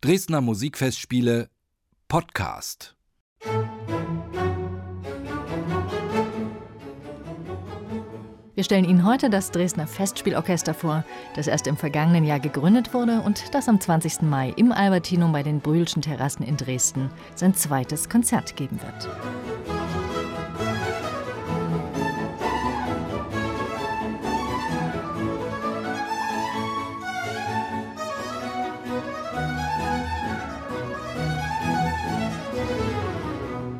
Dresdner Musikfestspiele Podcast. Wir stellen Ihnen heute das Dresdner Festspielorchester vor, das erst im vergangenen Jahr gegründet wurde und das am 20. Mai im Albertinum bei den Brühlschen Terrassen in Dresden sein zweites Konzert geben wird.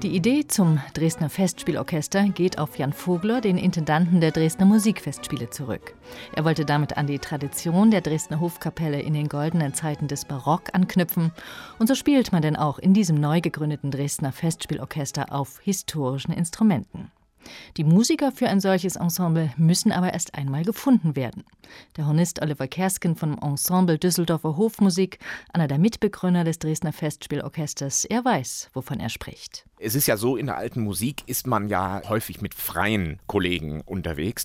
Die Idee zum Dresdner Festspielorchester geht auf Jan Vogler, den Intendanten der Dresdner Musikfestspiele, zurück. Er wollte damit an die Tradition der Dresdner Hofkapelle in den goldenen Zeiten des Barock anknüpfen. Und so spielt man denn auch in diesem neu gegründeten Dresdner Festspielorchester auf historischen Instrumenten. Die Musiker für ein solches Ensemble müssen aber erst einmal gefunden werden. Der Hornist Oliver Kersken vom Ensemble Düsseldorfer Hofmusik, einer der Mitbegründer des Dresdner Festspielorchesters, er weiß, wovon er spricht. Es ist ja so, in der alten Musik ist man ja häufig mit freien Kollegen unterwegs.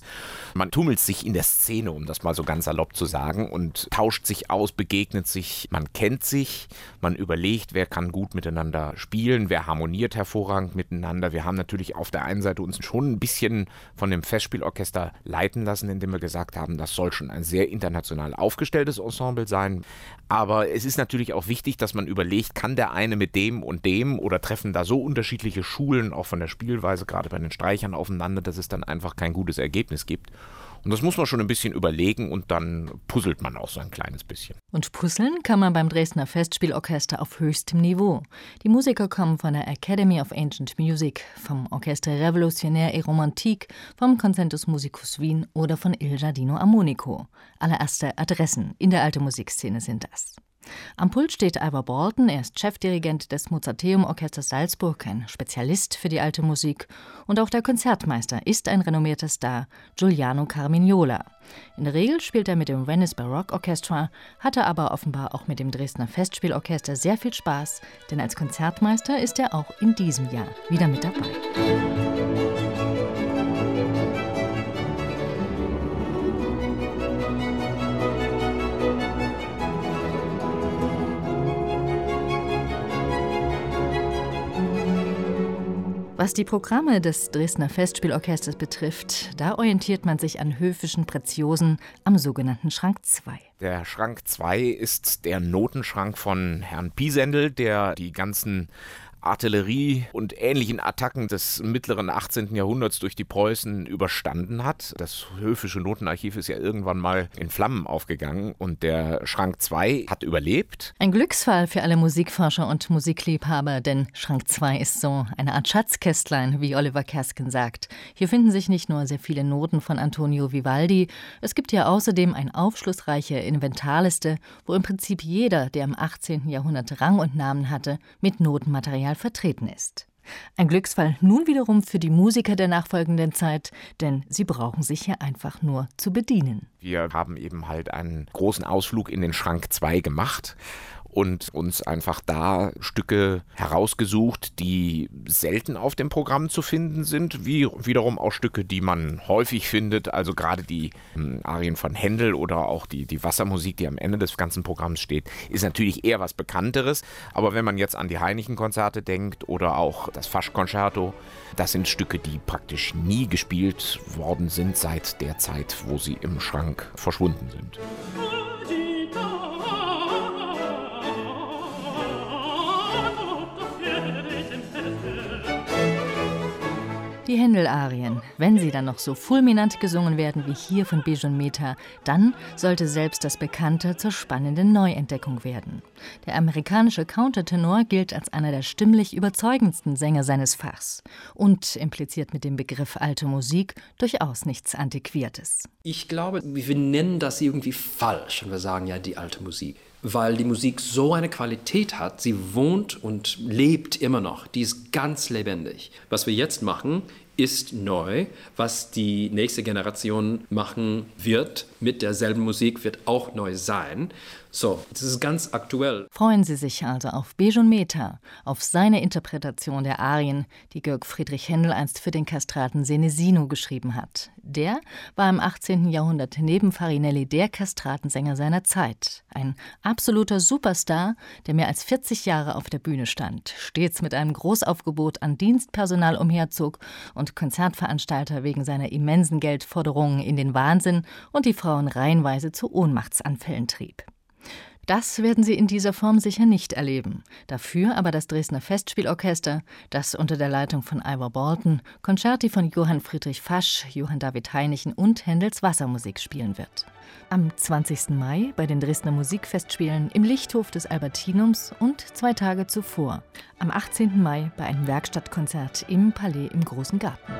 Man tummelt sich in der Szene, um das mal so ganz salopp zu sagen, und tauscht sich aus, begegnet sich, man kennt sich, man überlegt, wer kann gut miteinander spielen, wer harmoniert hervorragend miteinander. Wir haben natürlich auf der einen Seite uns schon ein bisschen von dem Festspielorchester leiten lassen, indem wir gesagt haben, das soll schon ein sehr international aufgestelltes Ensemble sein. Aber es ist natürlich auch wichtig, dass man überlegt, kann der eine mit dem und dem oder treffen da so unterschiedliche Schulen auch von der Spielweise, gerade bei den Streichern aufeinander, dass es dann einfach kein gutes Ergebnis gibt. Und das muss man schon ein bisschen überlegen und dann puzzelt man auch so ein kleines bisschen. Und puzzeln kann man beim Dresdner Festspielorchester auf höchstem Niveau. Die Musiker kommen von der Academy of Ancient Music, vom Orchestre Revolutionnaire et Romantique, vom Concentus Musicus Wien oder von Il Giardino Armonico. Allererste Adressen in der alten Musikszene sind das. Am Pult steht Ivor Bolton, er ist Chefdirigent des Mozarteum-Orchesters Salzburg, ein Spezialist für die alte Musik. Und auch der Konzertmeister ist ein renommierter Star, Giuliano Carmignola. In der Regel spielt er mit dem Venice Baroque Orchestra, hatte aber offenbar auch mit dem Dresdner Festspielorchester sehr viel Spaß, denn als Konzertmeister ist er auch in diesem Jahr wieder mit dabei. Was die Programme des Dresdner Festspielorchesters betrifft, da orientiert man sich an höfischen Preziosen am sogenannten Schrank 2. Der Schrank 2 ist der Notenschrank von Herrn Piesendel, der die ganzen Artillerie und ähnlichen Attacken des mittleren 18. Jahrhunderts durch die Preußen überstanden hat. Das höfische Notenarchiv ist ja irgendwann mal in Flammen aufgegangen und der Schrank 2 hat überlebt. Ein Glücksfall für alle Musikforscher und Musikliebhaber, denn Schrank 2 ist so eine Art Schatzkästlein, wie Oliver Kersken sagt. Hier finden sich nicht nur sehr viele Noten von Antonio Vivaldi, es gibt ja außerdem eine aufschlussreiche Inventarliste, wo im Prinzip jeder, der im 18. Jahrhundert Rang und Namen hatte, mit Notenmaterial Auswahl vertreten ist. Ein Glücksfall nun wiederum für die Musiker der nachfolgenden Zeit, denn sie brauchen sich hier einfach nur zu bedienen. Wir haben eben halt einen großen Ausflug in den Schrank 2 gemacht und uns einfach da Stücke herausgesucht, die selten auf dem Programm zu finden sind, wie wiederum auch Stücke, die man häufig findet, also gerade die ähm, Arien von Händel oder auch die, die Wassermusik, die am Ende des ganzen Programms steht, ist natürlich eher was Bekannteres, aber wenn man jetzt an die Heinichen-Konzerte denkt oder auch das Faschkonzerto, das sind Stücke, die praktisch nie gespielt worden sind seit der Zeit, wo sie im Schrank verschwunden sind. Die Händel-Arien, wenn sie dann noch so fulminant gesungen werden wie hier von Bijon Meta, dann sollte selbst das Bekannte zur spannenden Neuentdeckung werden. Der amerikanische Countertenor gilt als einer der stimmlich überzeugendsten Sänger seines Fachs und impliziert mit dem Begriff alte Musik durchaus nichts Antiquiertes. Ich glaube, wir nennen das irgendwie falsch, wenn wir sagen, ja, die alte Musik weil die Musik so eine Qualität hat. Sie wohnt und lebt immer noch. Die ist ganz lebendig. Was wir jetzt machen, ist neu. Was die nächste Generation machen wird mit derselben Musik, wird auch neu sein. So, das ist ganz aktuell. Freuen Sie sich also auf Bejon Meta, auf seine Interpretation der Arien, die Georg Friedrich Händel einst für den Kastraten Senesino geschrieben hat. Der war im 18. Jahrhundert neben Farinelli der Kastratensänger seiner Zeit. Ein absoluter Superstar, der mehr als 40 Jahre auf der Bühne stand, stets mit einem Großaufgebot an Dienstpersonal umherzog und Konzertveranstalter wegen seiner immensen Geldforderungen in den Wahnsinn und die Frauen reihenweise zu Ohnmachtsanfällen trieb. Das werden Sie in dieser Form sicher nicht erleben. Dafür aber das Dresdner Festspielorchester, das unter der Leitung von Ivor Bolton Konzerti von Johann Friedrich Fasch, Johann David Heinichen und Händels Wassermusik spielen wird. Am 20. Mai bei den Dresdner Musikfestspielen im Lichthof des Albertinums und zwei Tage zuvor, am 18. Mai bei einem Werkstattkonzert im Palais im Großen Garten.